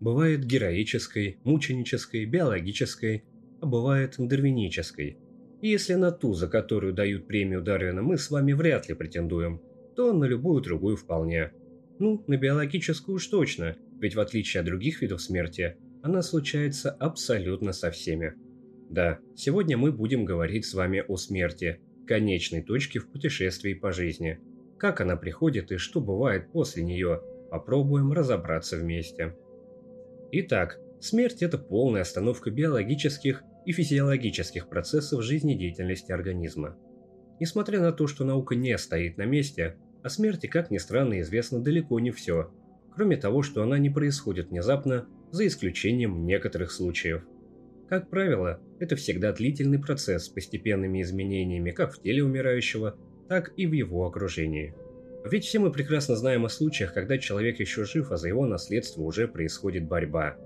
Бывает героической, мученической, биологической, а бывает дарвинической. И если на ту, за которую дают премию Дарвина, мы с вами вряд ли претендуем, то на любую другую вполне. Ну, на биологическую уж точно, ведь в отличие от других видов смерти, она случается абсолютно со всеми. Да, сегодня мы будем говорить с вами о смерти, конечной точке в путешествии по жизни. Как она приходит и что бывает после нее, попробуем разобраться вместе. Итак, смерть – это полная остановка биологических и физиологических процессов жизнедеятельности организма. Несмотря на то, что наука не стоит на месте, о смерти, как ни странно, известно далеко не все, кроме того, что она не происходит внезапно, за исключением некоторых случаев. Как правило, это всегда длительный процесс с постепенными изменениями как в теле умирающего, так и в его окружении. Ведь все мы прекрасно знаем о случаях, когда человек еще жив, а за его наследство уже происходит борьба.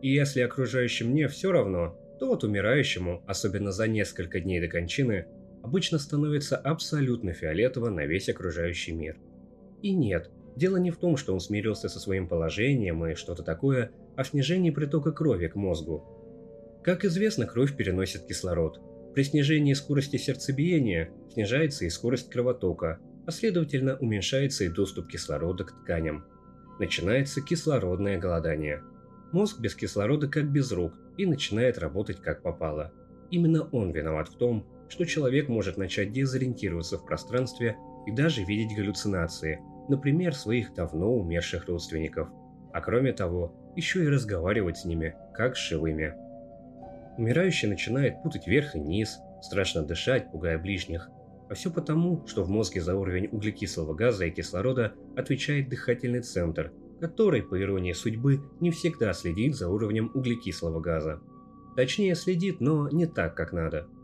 И если окружающим не все равно, то вот умирающему, особенно за несколько дней до кончины, обычно становится абсолютно фиолетово на весь окружающий мир. И нет, дело не в том, что он смирился со своим положением и что-то такое, а в снижении притока крови к мозгу. Как известно, кровь переносит кислород. При снижении скорости сердцебиения снижается и скорость кровотока, а уменьшается и доступ кислорода к тканям. Начинается кислородное голодание. Мозг без кислорода как без рук и начинает работать как попало. Именно он виноват в том, что человек может начать дезориентироваться в пространстве и даже видеть галлюцинации, например, своих давно умерших родственников. А кроме того, еще и разговаривать с ними, как с живыми. Умирающий начинает путать верх и низ, страшно дышать, пугая ближних. А все потому, что в мозге за уровень углекислого газа и кислорода отвечает дыхательный центр, который, по иронии судьбы, не всегда следит за уровнем углекислого газа. Точнее следит, но не так, как надо –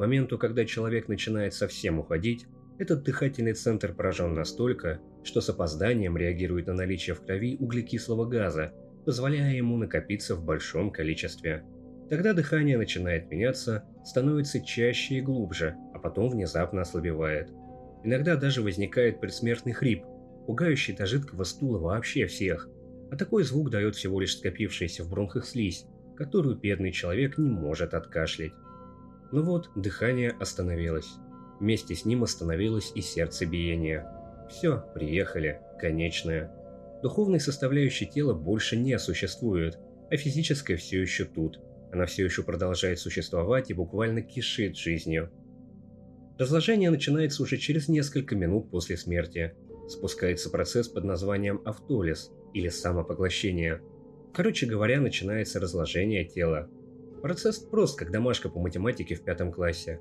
моменту, когда человек начинает совсем уходить, этот дыхательный центр поражен настолько, что с опозданием реагирует на наличие в крови углекислого газа, позволяя ему накопиться в большом количестве. Тогда дыхание начинает меняться, становится чаще и глубже, потом внезапно ослабевает. Иногда даже возникает предсмертный хрип, пугающий до жидкого стула вообще всех. А такой звук дает всего лишь скопившаяся в бронхах слизь, которую бедный человек не может откашлять. Ну вот, дыхание остановилось. Вместе с ним остановилось и сердцебиение. Все, приехали, конечное. Духовной составляющей тела больше не существует, а физическая все еще тут. Она все еще продолжает существовать и буквально кишит жизнью. Разложение начинается уже через несколько минут после смерти. Спускается процесс под названием автолиз или самопоглощение. Короче говоря, начинается разложение тела, Процесс прост, как домашка по математике в пятом классе.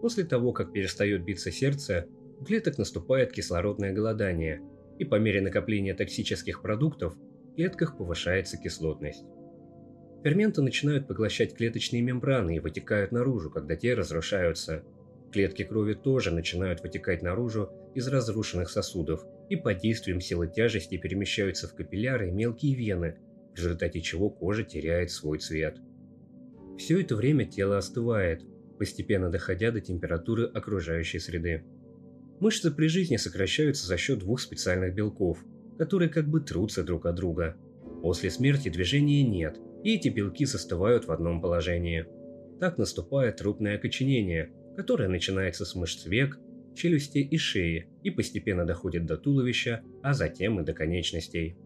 После того, как перестает биться сердце, у клеток наступает кислородное голодание, и по мере накопления токсических продуктов в клетках повышается кислотность. Ферменты начинают поглощать клеточные мембраны и вытекают наружу, когда те разрушаются. Клетки крови тоже начинают вытекать наружу из разрушенных сосудов и под действием силы тяжести перемещаются в капилляры и мелкие вены, в результате чего кожа теряет свой цвет. Все это время тело остывает, постепенно доходя до температуры окружающей среды. Мышцы при жизни сокращаются за счет двух специальных белков, которые как бы трутся друг от друга. После смерти движения нет, и эти белки застывают в одном положении. Так наступает трупное окоченение, которое начинается с мышц век, челюсти и шеи и постепенно доходит до туловища, а затем и до конечностей.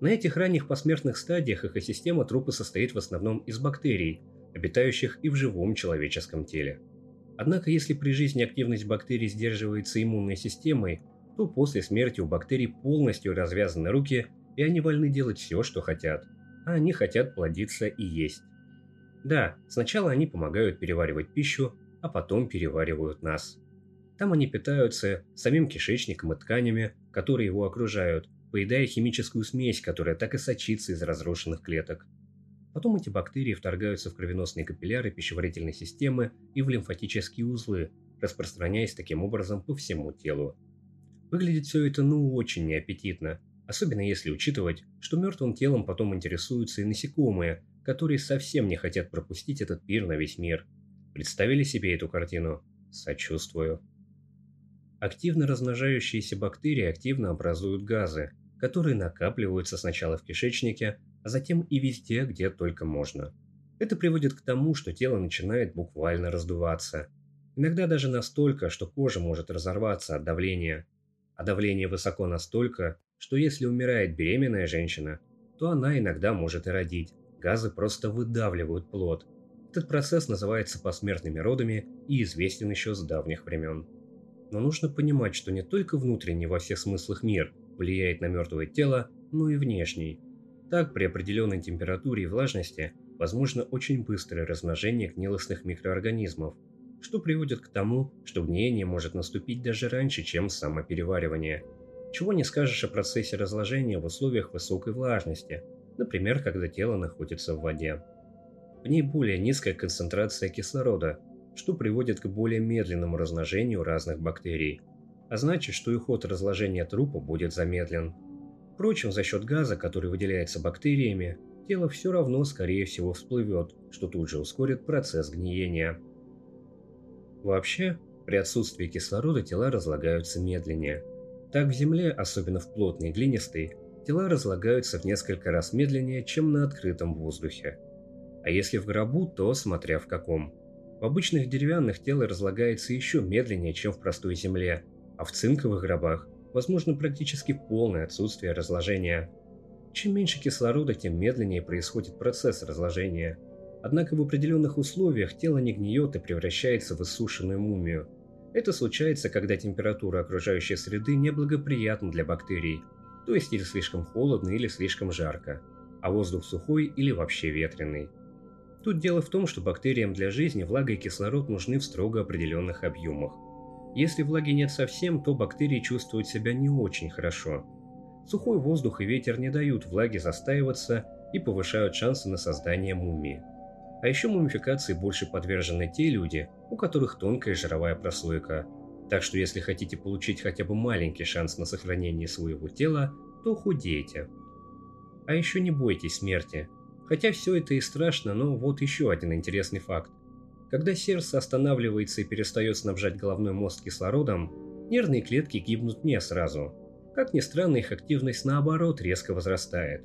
На этих ранних посмертных стадиях экосистема трупа состоит в основном из бактерий, обитающих и в живом человеческом теле. Однако, если при жизни активность бактерий сдерживается иммунной системой, то после смерти у бактерий полностью развязаны руки, и они вольны делать все, что хотят. А они хотят плодиться и есть. Да, сначала они помогают переваривать пищу, а потом переваривают нас. Там они питаются самим кишечником и тканями, которые его окружают, поедая химическую смесь, которая так и сочится из разрушенных клеток. Потом эти бактерии вторгаются в кровеносные капилляры пищеварительной системы и в лимфатические узлы, распространяясь таким образом по всему телу. Выглядит все это ну очень неаппетитно, особенно если учитывать, что мертвым телом потом интересуются и насекомые, которые совсем не хотят пропустить этот пир на весь мир. Представили себе эту картину? Сочувствую. Активно размножающиеся бактерии активно образуют газы, которые накапливаются сначала в кишечнике, а затем и везде, где только можно. Это приводит к тому, что тело начинает буквально раздуваться. Иногда даже настолько, что кожа может разорваться от давления. А давление высоко настолько, что если умирает беременная женщина, то она иногда может и родить. Газы просто выдавливают плод. Этот процесс называется посмертными родами и известен еще с давних времен. Но нужно понимать, что не только внутренний во всех смыслах мир влияет на мертвое тело, но и внешний. Так, при определенной температуре и влажности возможно очень быстрое размножение гнилостных микроорганизмов, что приводит к тому, что гниение может наступить даже раньше, чем самопереваривание. Чего не скажешь о процессе разложения в условиях высокой влажности, например, когда тело находится в воде. В ней более низкая концентрация кислорода, что приводит к более медленному размножению разных бактерий, а значит, что и ход разложения трупа будет замедлен. Впрочем, за счет газа, который выделяется бактериями, тело все равно, скорее всего, всплывет, что тут же ускорит процесс гниения. Вообще, при отсутствии кислорода тела разлагаются медленнее. Так в земле, особенно в плотной глинистой, тела разлагаются в несколько раз медленнее, чем на открытом воздухе. А если в гробу, то смотря в каком. В обычных деревянных тело разлагается еще медленнее, чем в простой земле, а в цинковых гробах возможно практически полное отсутствие разложения. Чем меньше кислорода, тем медленнее происходит процесс разложения. Однако в определенных условиях тело не гниет и превращается в иссушенную мумию. Это случается, когда температура окружающей среды неблагоприятна для бактерий, то есть или слишком холодно, или слишком жарко, а воздух сухой или вообще ветреный. Тут дело в том, что бактериям для жизни влага и кислород нужны в строго определенных объемах. Если влаги нет совсем, то бактерии чувствуют себя не очень хорошо. Сухой воздух и ветер не дают влаге застаиваться и повышают шансы на создание мумии. А еще мумификации больше подвержены те люди, у которых тонкая жировая прослойка. Так что если хотите получить хотя бы маленький шанс на сохранение своего тела, то худейте. А еще не бойтесь смерти. Хотя все это и страшно, но вот еще один интересный факт. Когда сердце останавливается и перестает снабжать головной мозг кислородом, нервные клетки гибнут не сразу. Как ни странно, их активность наоборот резко возрастает.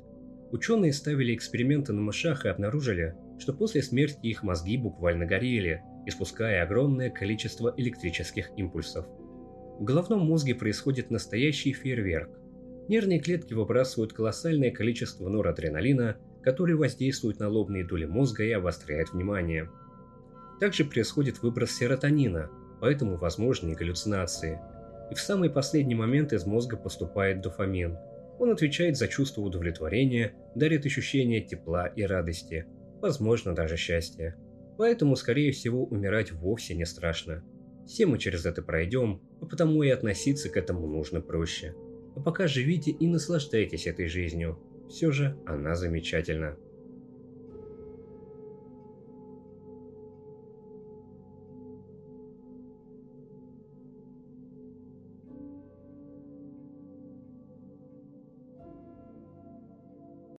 Ученые ставили эксперименты на мышах и обнаружили, что после смерти их мозги буквально горели, испуская огромное количество электрических импульсов. В головном мозге происходит настоящий фейерверк. Нервные клетки выбрасывают колоссальное количество норадреналина, который воздействует на лобные доли мозга и обостряет внимание – также происходит выброс серотонина, поэтому возможны галлюцинации. И в самый последний момент из мозга поступает дофамин. Он отвечает за чувство удовлетворения, дарит ощущение тепла и радости, возможно даже счастья. Поэтому, скорее всего, умирать вовсе не страшно. Все мы через это пройдем, а потому и относиться к этому нужно проще. А пока живите и наслаждайтесь этой жизнью. Все же она замечательна.